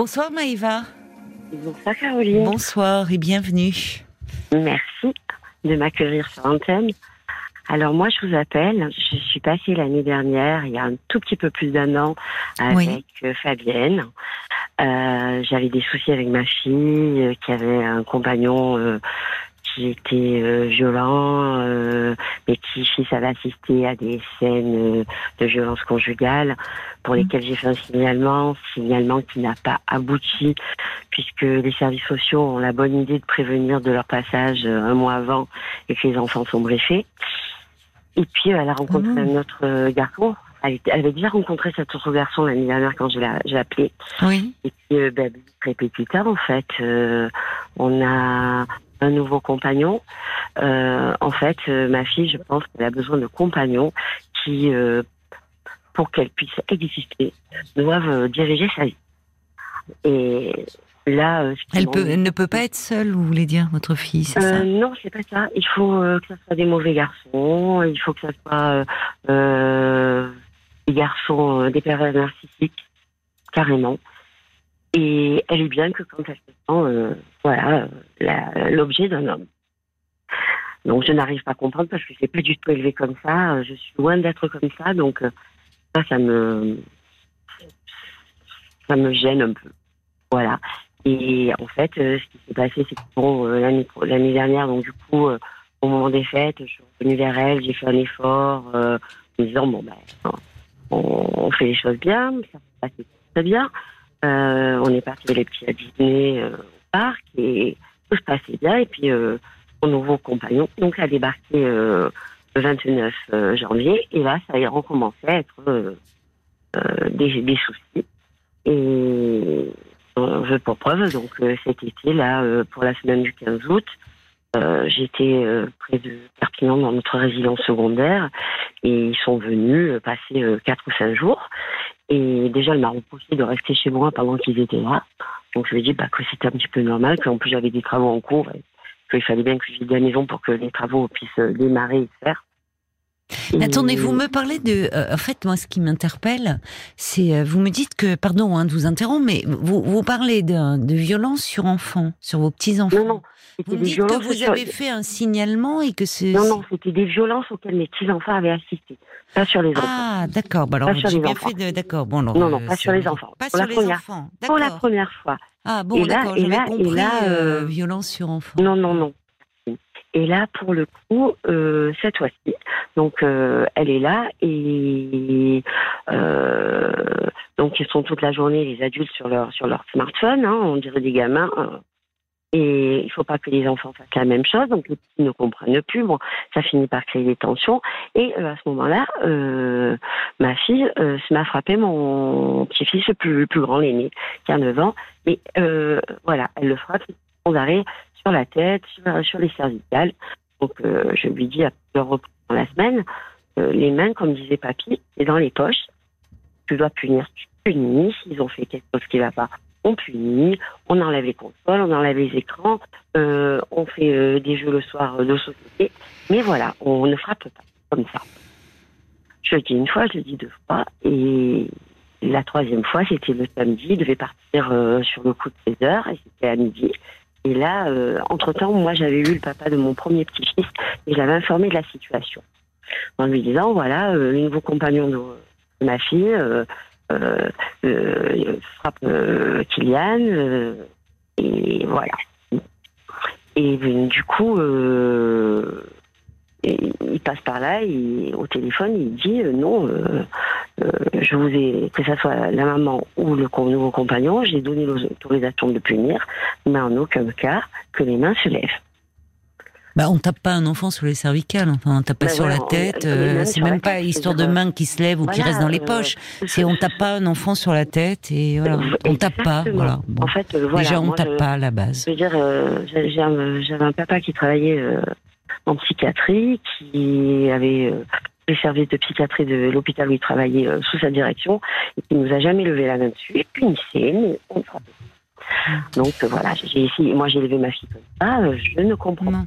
Bonsoir Maïva. Bonsoir Caroline. Bonsoir et bienvenue. Merci de m'accueillir sur l'antenne. Alors moi, je vous appelle. Je suis passée l'année dernière, il y a un tout petit peu plus d'un an, avec euh, Fabienne. Euh, J'avais des soucis avec ma fille euh, qui avait un compagnon euh, qui était euh, violent, euh, mais qui fils avait assisté à des scènes de violence conjugale pour lesquelles j'ai fait un signalement, signalement qui n'a pas abouti puisque les services sociaux ont la bonne idée de prévenir de leur passage un mois avant et que les enfants sont briefés. Et puis elle a rencontré un autre garçon. Elle, avait déjà rencontré cet autre garçon l'année dernière quand je l'ai appelé. Oui. Et puis, euh, ben, plus tard, en fait, euh, on a un nouveau compagnon. Euh, en fait, ma fille, je pense qu'elle a besoin de compagnons qui, pour qu'elle puisse exister, doivent diriger sa vie. Et là, elle, peut, elle ne peut pas être seule, vous voulez dire, votre fille, c'est ça? Non, c'est pas ça. Il faut que ce soit des mauvais garçons. Il faut que ce soit des garçons, des pères narcissiques, carrément. Et elle est bien que quand elle se sent, euh, voilà, l'objet d'un homme. Donc je n'arrive pas à comprendre parce que je n'ai pas du tout élevé comme ça. Je suis loin d'être comme ça, donc euh, ça, ça me, ça me gêne un peu. Voilà. Et en fait, euh, ce qui s'est passé, c'est que bon, l'année dernière, donc du coup, au moment des fêtes, je suis revenue vers elle, j'ai fait un effort, en me disant bon ben, on, fait les choses bien, ça se passe très bien. Euh, on est parti les petits à dîner euh, parc et tout se passait bien. Et puis, euh, mon nouveau compagnon donc, a débarqué le 29 janvier. Et là, ça a recommencé à être des, des, soucis. Et veut pour preuve, donc cet été, là, pour la semaine du 15 août, j'étais près de Perpignan dans notre résidence secondaire et ils sont venus passer quatre ou cinq jours et déjà, elle m'a repoussé de rester chez moi pendant qu'ils étaient là. Donc, je lui ai dit bah, que c'était un petit peu normal, qu'en plus, j'avais des travaux en cours et qu'il fallait bien que je à la maison pour que les travaux puissent démarrer et se faire. Attendez, vous me parlez de. Euh, en fait, moi, ce qui m'interpelle, c'est. Euh, vous me dites que. Pardon hein, de vous interrompre, mais vous, vous parlez de, de violence sur enfants, sur vos petits-enfants. Non, non. Vous dites que vous avez fait un signalement et que c'est. Non, non, c'était des violences auxquelles mes petits-enfants avaient assisté. Pas sur les enfants. Ah, d'accord. Bah alors, j'ai bien fait de. D'accord. Bon, non, non, pas sur les enfants. Pas sur les enfants. Pour la première fois. Ah, bon, d'accord. J'avais compris là, euh, violence sur enfants. Non, non, non. Et là, pour le coup, euh, cette fois-ci, donc euh, elle est là et euh, donc ils sont toute la journée les adultes sur leur sur leur smartphone, hein, on dirait des gamins. Et il faut pas que les enfants fassent la même chose, donc les petits ne comprennent plus. Bon, ça finit par créer des tensions. Et euh, à ce moment-là, euh, ma fille euh, m'a frappé mon petit-fils le plus, plus grand, l'aîné, qui a 9 ans. Et voilà, elle le frappe sans arrêt sur la tête, sur, les cervicales. Donc je lui dis à plusieurs reprises dans la semaine, les mains, comme disait papy, et dans les poches. Tu dois punir, tu punis. S'ils ont fait quelque chose qui ne va pas, on punit, on enlève les consoles, on enlève les écrans, euh, on fait euh, des jeux le soir de société, mais voilà, on ne frappe pas comme ça. Je le dis une fois, je le dis deux fois, et la troisième fois, c'était le samedi, il devait partir euh, sur le coup de 16 heures, et c'était à midi. Et là, entre-temps, moi, j'avais eu le papa de mon premier petit-fils, et je l'avais informé de la situation. En lui disant, voilà, le nouveau compagnon de, de ma fille euh, euh, frappe euh, Kylian, et voilà. Et du coup, il passe par là et au téléphone il dit non je vous ai que ce soit la maman ou le nouveau compagnon j'ai donné l'autorisation de punir mais en aucun cas que les mains se lèvent bah, on tape pas un enfant sur les cervicales, enfin, on tape pas sur la tête. Euh, c'est même pas histoire de main qui se lève ou qui reste dans les euh, poches. C'est on tape pas un enfant sur la tête et voilà, on tape pas. Voilà. En fait, euh, voilà, Déjà, on tape pas à la base. Je veux dire, j'avais un, papa qui travaillait en psychiatrie, qui avait les services de psychiatrie de l'hôpital où il travaillait sous sa direction, et qui nous a jamais levé la main dessus, et punissait, mais on frappait. Donc voilà, moi j'ai élevé ma fille comme ça, je ne comprends pas.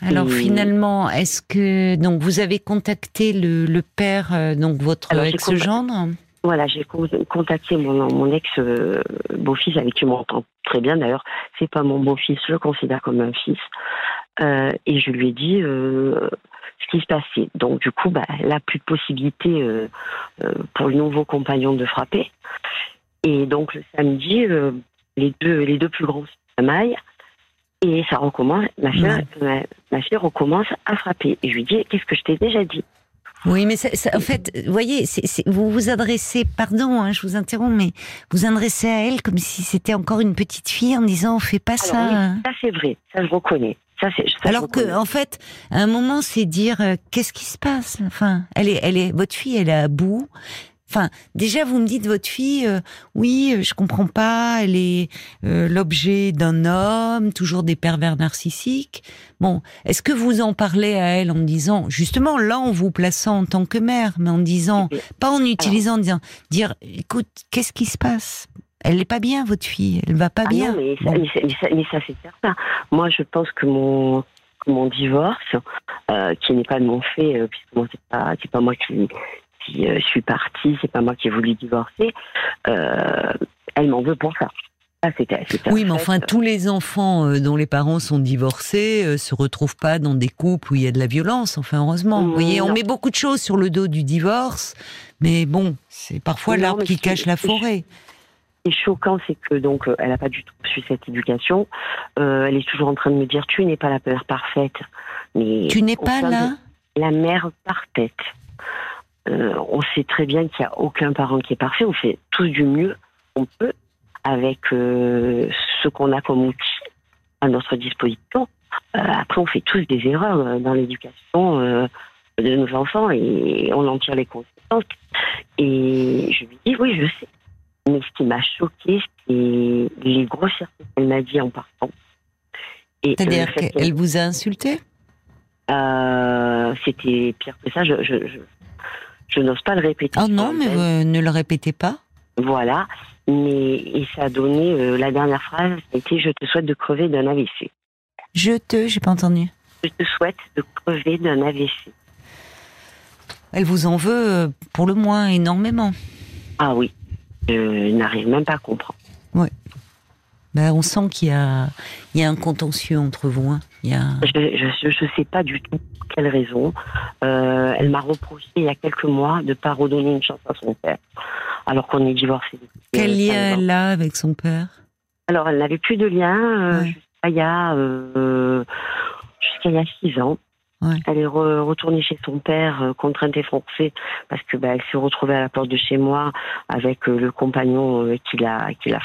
Alors finalement, est-ce que donc vous avez contacté le, père, euh, donc votre ex-gendre? Voilà, j'ai contacté mon, mon ex-beau-fils avec qui je m'entends très bien. D'ailleurs, c'est pas mon beau-fils, je le considère comme un fils. Euh, et je lui ai dit euh, ce qui se passait. Donc, du coup, bah, elle n'a plus de possibilité euh, pour le nouveau compagnon de frapper. Et donc, le samedi, les, deux, les deux plus gros se maillent. Et ça recommence, ma fille, ma fille recommence à frapper. Et je lui dis, qu'est-ce que je t'ai déjà dit? Oui, mais en fait, vous voyez, vous vous adressez, pardon, hein, je vous interromps, mais vous adressez à elle comme si c'était encore une petite fille en disant on fait pas ça. Ça c'est vrai, ça je reconnais. Ça, Alors que, en fait, à un moment, c'est dire euh, qu'est-ce qui se passe? Enfin, elle est, elle est, votre fille, elle est à bout. Enfin, déjà, vous me dites votre fille, euh, oui, euh, je comprends pas, elle est euh, l'objet d'un homme, toujours des pervers narcissiques. Bon, est-ce que vous en parlez à elle en disant, justement, là, en vous plaçant en tant que mère, mais en disant, pas en utilisant, en disant, dire, écoute, qu'est-ce qui se passe? Elle n'est pas bien, votre fille. Elle va pas ah bien. Non, mais, ça, mais, ça, c'est certain. Moi, je pense que mon, mon divorce, qui n'est pas de mon fait, puisque moi, c'est pas, c'est pas moi qui, euh, je suis partie, c'est pas moi qui ai voulu divorcer, euh, elle m'en veut pour ça. oui, mais enfin, tous les enfants euh, dont les parents sont divorcés se retrouvent pas dans des couples où il y a de la violence. Enfin, heureusement. Vous voyez, on met beaucoup de choses sur le dos du divorce, mais bon, c'est parfois l'arbre qui cache la forêt. Est choquant, c'est que donc elle n'a pas du tout reçu cette éducation. elle est toujours en train de me dire tu n'es pas la mère parfaite. Mais tu n'es pas là? La mère parfaite. Euh, on sait très bien qu'il n'y a aucun parent qui est parfait. On fait tous du mieux qu'on peut avec euh, ce qu'on a comme outil à notre disposition. Euh, après, on fait tous des erreurs dans l'éducation de nos enfants et on en tire les conséquences. Et je lui dis, oui, je sais. Mais ce qui m'a choqué, c'est les grossièretés qu'elle m'a dit en partant. C'est-à-dire qu'elle vous a insulté? C'était pire que ça. je, je n'ose pas le répéter. Oh non, mais vous ne le répétez pas. Voilà. Mais, et ça a donné, euh, la dernière phrase, c'était Je te souhaite de crever d'un AVC. Je te, j'ai pas entendu. Je te souhaite de crever d'un AVC. Elle vous en veut, euh, pour le moins, énormément. Ah oui. Je n'arrive même pas à comprendre. Oui. Ben, on sent qu'il y a, il y a un contentieux entre vous. Hein. Je ne sais pas du tout quelle raison. Euh, elle m'a reproché il y a quelques mois de ne pas redonner une chance à son père, alors qu'on est divorcés. Quel lien elle a avec son père? Alors, elle n'avait plus de lien euh, jusqu'à il y a euh, jusqu'à il y a six ans. Elle est retournée chez son père, contrainte et forcée, parce que bah, elle s'est retrouvée à la porte de chez moi avec le compagnon qui l'a qui l'a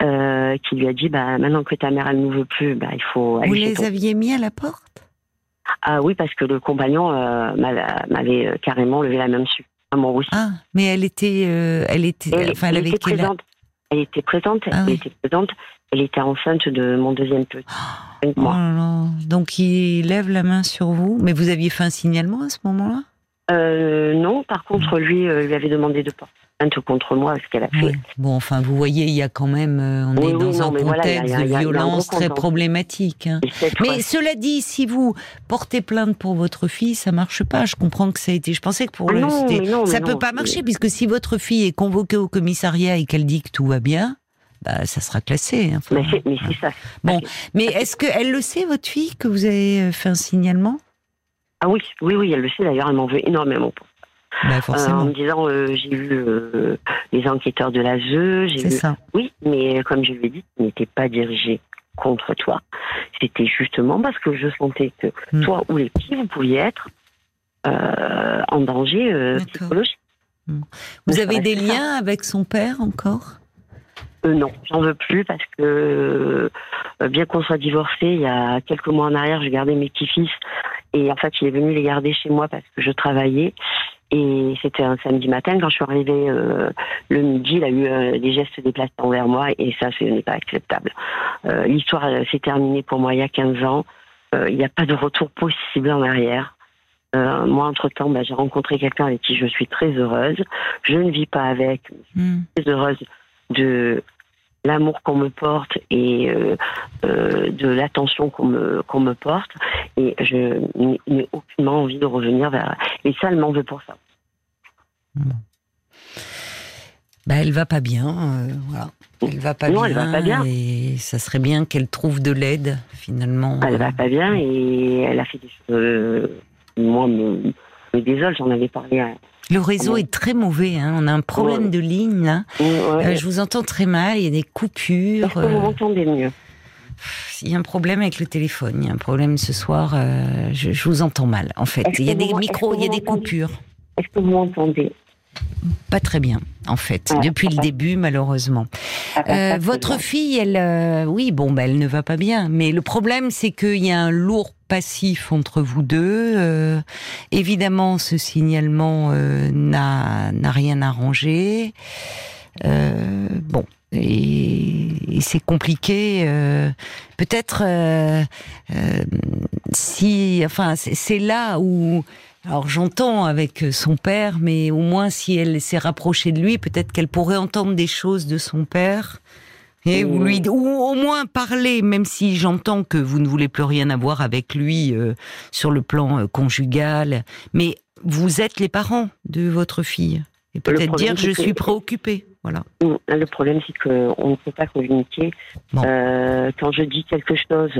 frappé. qui lui a dit bah maintenant que ta mère elle ne veut plus bah il faut vous les aviez mis à la porte? Ah oui, parce que le compagnon euh, m'avait euh, carrément levé la main dessus. À mon aussi. Ah, mais elle était, euh, elle était, elle, enfin, elle, avait était présente. Elle était présente. Ah elle était présente. Elle était enceinte de mon deuxième petit. Oh Donc il lève la main sur vous, mais vous aviez fait un signalement à ce moment-là? Non, par contre, lui lui avait demandé de porter contre moi ce qu'elle a fait. Bon, enfin, vous voyez, il y a quand même, euh, on est dans un contexte de violence très problématique. Hein. Mais cela dit, si vous portez plainte pour votre fille, ça marche pas. Je comprends que ça a été. Je pensais que pour le, non, ça peut pas marcher puisque si votre fille est convoquée au commissariat et qu'elle dit que tout va bien. Bah, ça sera classé. Hein, mais c'est ça. Bon, mais est-ce qu'elle le sait, votre fille, que vous avez euh, fait un signalement? Ah oui, oui, oui, elle le sait. D'ailleurs, elle m'en veut énormément pour bah, euh, en me disant euh, j'ai vu euh, les enquêteurs de la j'ai vu. Ça. Oui, mais comme je l'ai dit, ce n'était pas dirigé contre toi. C'était justement parce que je sentais que hmm. toi ou les petits, vous pouviez être en danger psychologique. Hmm. Vous avez des liens avec son père encore? Non, j'en veux plus parce que bien qu'on soit divorcé, il y a quelques mois en arrière, j'ai gardé mes petits-fils et en fait, il est venu les garder chez moi parce que je travaillait et c'était un samedi matin, quand je suis arrivée euh, le midi, il a eu euh, des gestes déplacés envers moi et ça, ce n'est pas acceptable. Euh, l'histoire s'est terminée pour moi il y a 15 ans. il n'y a pas de retour possible en arrière. moi, entre-temps, bah, j'ai rencontré quelqu'un avec qui je suis très heureuse. Je ne vis pas avec, je suis hmm. très heureuse de l'amour qu'on me porte et de l'attention qu'on me, qu'on me porte. Et je n'ai aucunement envie de revenir vers. Et ça, elle m'en veut pour ça. bah, elle va pas bien, euh, voilà. Elle va pas bien. Elle va pas bien. Et ça serait bien qu'elle trouve de l'aide, finalement. Elle va pas bien et elle a fait des choses. Euh, moi, me, me désole, j'en avais parlé à, le réseau est très mauvais. Hein. On a un problème de ligne. Là. Euh, je vous entends très mal. Il y a des coupures. Est-ce que vous m'entendez mieux il y a un problème avec le téléphone. Il y a un problème ce soir. je, je, vous entends mal, en fait. Il y a des micros, il y a des coupures. Est-ce que vous m'entendez pas très bien, en fait, depuis le début, malheureusement. Euh, votre fille, elle, euh, oui, bon, bah, elle ne va pas bien. Mais le problème, c'est qu'il y a un lourd passif entre vous deux. Euh, évidemment, ce signalement n'a rien arrangé. bon, et, et c'est compliqué. Peut-être si, enfin, c'est là où alors j'entends avec son père, mais au moins si elle s'est rapprochée de lui, peut-être qu'elle pourrait entendre des choses de son père. Et ou, lui, ou au moins parler, même si j'entends que vous ne voulez plus rien avoir avec lui euh, sur le plan euh, conjugal, mais vous êtes les parents de votre fille. Et peut-être dire je suis préoccupée. Voilà. Mm, le problème, c'est qu'on ne peut pas communiquer. Euh, quand je dis quelque chose,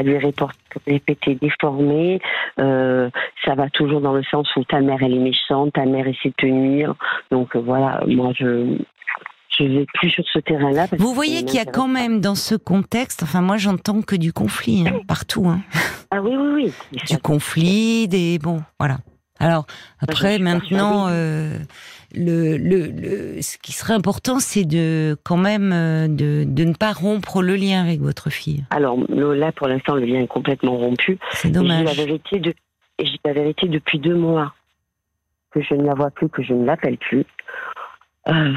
elle lui répéter déformé. Euh, ça va toujours dans le sens où ta mère elle est méchante, ta mère essaie de te nuire. Donc euh, voilà, moi je je vais plus sur ce terrain-là. Vous voyez qu'il y a quand même dans ce contexte, enfin moi j'entends que du conflit hein, partout. Hein. Ah oui oui oui. Du conflit, des bon voilà. Alors après maintenant. Euh, le, le, ce qui serait important, c'est de quand même euh, de, de, ne pas rompre le lien avec votre fille. Alors là, pour l'instant, le lien est complètement rompu. C'est dommage. la vérité, de, j'ai la vérité depuis deux mois que je ne la vois plus, que je ne l'appelle plus. Euh,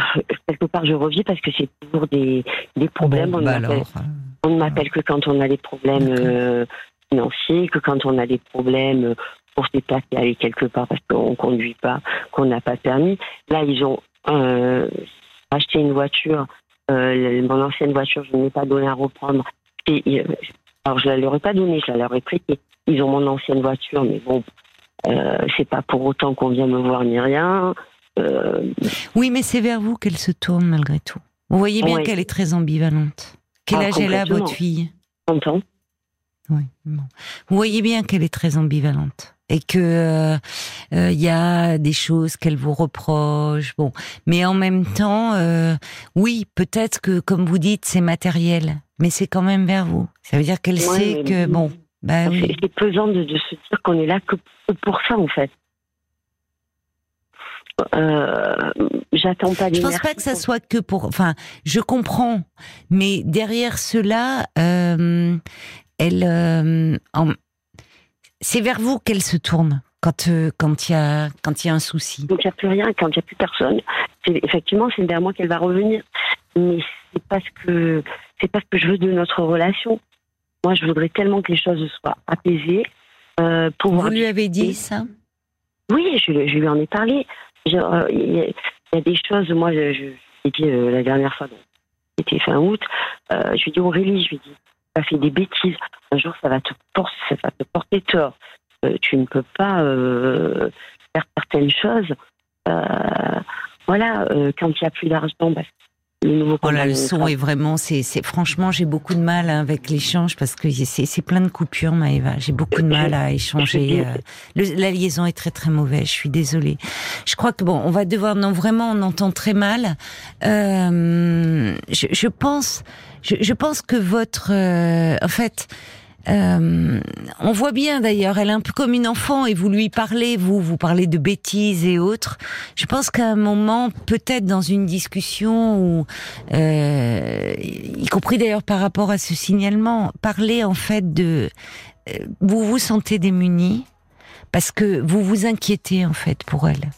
quelque part, je revis parce que c'est toujours des, des problèmes. Bon, bah on ne m'appelle que quand on a des problèmes euh, financiers, que quand on a des problèmes pour déplacer, aller quelque part parce qu'on ne conduit pas, qu'on n'a pas permis. Là, ils ont euh, acheté une voiture. Euh, mon ancienne voiture, je ne l'ai pas donné à reprendre. Et, euh, alors, je ne leur ai pas donné, je la leur ai. Ils ont mon ancienne voiture, mais bon, euh, c'est pas pour autant qu'on vient me voir ni rien. Oui, mais c'est vers vous qu'elle se tourne malgré tout. Vous voyez bien qu'elle est très ambivalente. Quel ah, âge elle a, votre fille? 30 ans. Oui. Vous voyez bien qu'elle est très ambivalente et que il euh, euh, y a des choses qu'elle vous reproche. Bon, mais en même temps, euh, oui, peut-être que comme vous dites, c'est matériel, mais c'est quand même vers vous. Ça veut dire qu'elle sait que bon, bah oui. C'est pesant de, de, se dire qu'on est là que pour ça en fait. Euh, j'attends pas. Je pense pas que ça soit que pour. Enfin, je comprends, mais derrière cela, elle, c'est vers vous qu'elle se tourne quand euh, quand il y a quand y a un souci. Donc il n'y a plus rien, quand il n'y a plus personne. Effectivement, c'est vers moi qu'elle va revenir. Mais c'est parce que c'est parce que je veux de notre relation. Moi, je voudrais tellement que les choses soient apaisées. Euh, pour vous lui avez dit ça? Oui, je, lui en ai parlé. Euh, il y, a des choses. Moi, je, je l'ai dit la dernière fois. C'était fin août. je lui ai dit Aurélie, je lui ai dit fait des bêtises. Un jour, ça va te porter, ça va te porter tort. Euh, tu ne peux pas euh, faire certaines choses. Euh, voilà, quand il n'y a plus d'argent, bah, oh le son est vraiment, c'est, franchement, j'ai beaucoup de mal hein, avec l'échange parce que c'est, plein de coupures, Maëva. J'ai beaucoup de mal à échanger. la liaison est très très mauvaise. Je suis désolée. Je crois que bon, on va devoir, non vraiment, on entend très mal. je, je pense je, pense que votre, euh, en fait, euh, on voit bien d'ailleurs, elle est un peu comme une enfant et vous lui parlez, vous, vous parlez de bêtises et autres. Je pense qu'à un moment, peut-être dans une discussion, ou euh, y compris d'ailleurs par rapport à ce signalement, parler en fait de, vous vous sentez démuni parce que vous vous inquiétez en fait pour elle.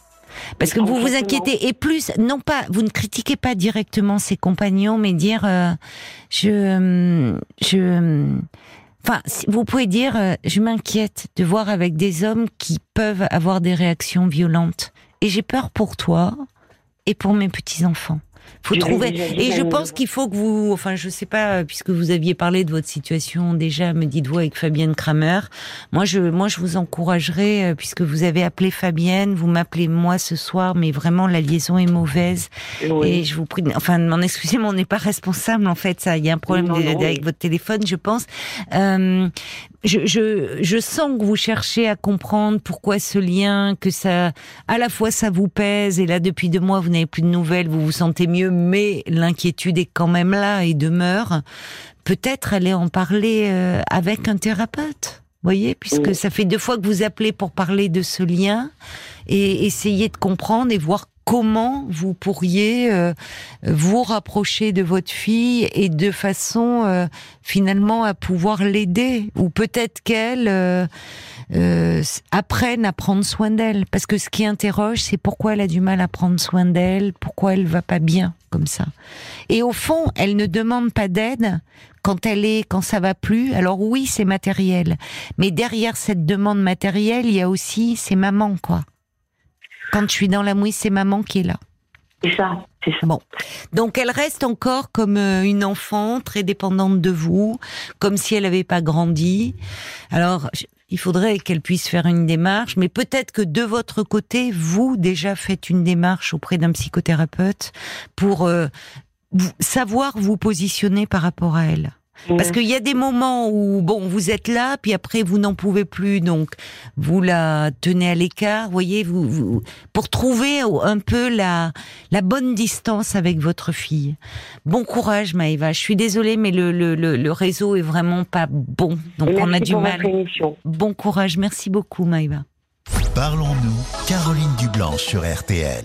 Parce que vous vous inquiétez et plus, non pas, vous ne critiquez pas directement ses compagnons, mais dire, euh, je, je, enfin, vous pouvez dire, euh, je m'inquiète de voir avec des hommes qui peuvent avoir des réactions violentes. Et j'ai peur pour toi et pour mes petits Faut trouver. Et je pense qu'il faut que vous, enfin, je sais pas, puisque vous aviez parlé de votre situation déjà, me dites-vous avec Fabienne Kramer. Moi, je, moi, je vous encouragerais, euh, puisque vous avez appelé Fabienne, vous m'appelez moi ce soir, mais vraiment la liaison est mauvaise. Et je vous prie, enfin, m'en excusez, mais on n'est pas responsable en fait. Ça, il y a un problème avec votre téléphone, je pense. Euh, je, je, je, sens que vous cherchez à comprendre pourquoi ce lien, que ça, à la fois ça vous pèse, et là depuis deux mois vous n'avez plus de nouvelles, vous vous sentez mieux, mais l'inquiétude est quand même là et demeure. Peut-être aller en parler euh, avec un thérapeute, voyez, puisque ça fait deux fois que vous appelez pour parler de ce lien et essayer de comprendre et voir comment vous pourriez euh, vous rapprocher de votre fille et de façon euh, finalement à pouvoir l'aider ou peut-être qu'elle euh, apprenne à prendre soin d'elle. Parce que ce qui interroge c'est pourquoi elle a du mal à prendre soin d'elle pourquoi elle va pas bien comme ça. Et au fond elle ne demande pas d'aide quand elle est quand ça va plus. Alors oui c'est matériel. Mais derrière cette demande matérielle il y a aussi ses mamans quoi quand je suis dans la mouise, c'est maman qui est là. C'est ça, c'est ça. Bon. Donc elle reste encore comme euh, une enfant très dépendante de vous, comme si elle n'avait pas grandi. Alors, il faudrait qu'elle puisse faire une démarche, mais peut-être que de votre côté, vous déjà faites une démarche auprès d'un psychothérapeute pour euh, savoir vous positionner par rapport à elle. Parce qu'il y a des moments où, bon, vous êtes là, puis après vous n'en pouvez plus, donc vous la tenez à l'écart, voyez, vous, pour trouver un peu la, la bonne distance avec votre fille. Bon courage, Maëva. Je suis désolée, mais le, le, le, réseau est vraiment pas bon, donc on a du mal. Bon courage, merci beaucoup, Maëva. Parlons-nous, Caroline Dublanche sur RTL.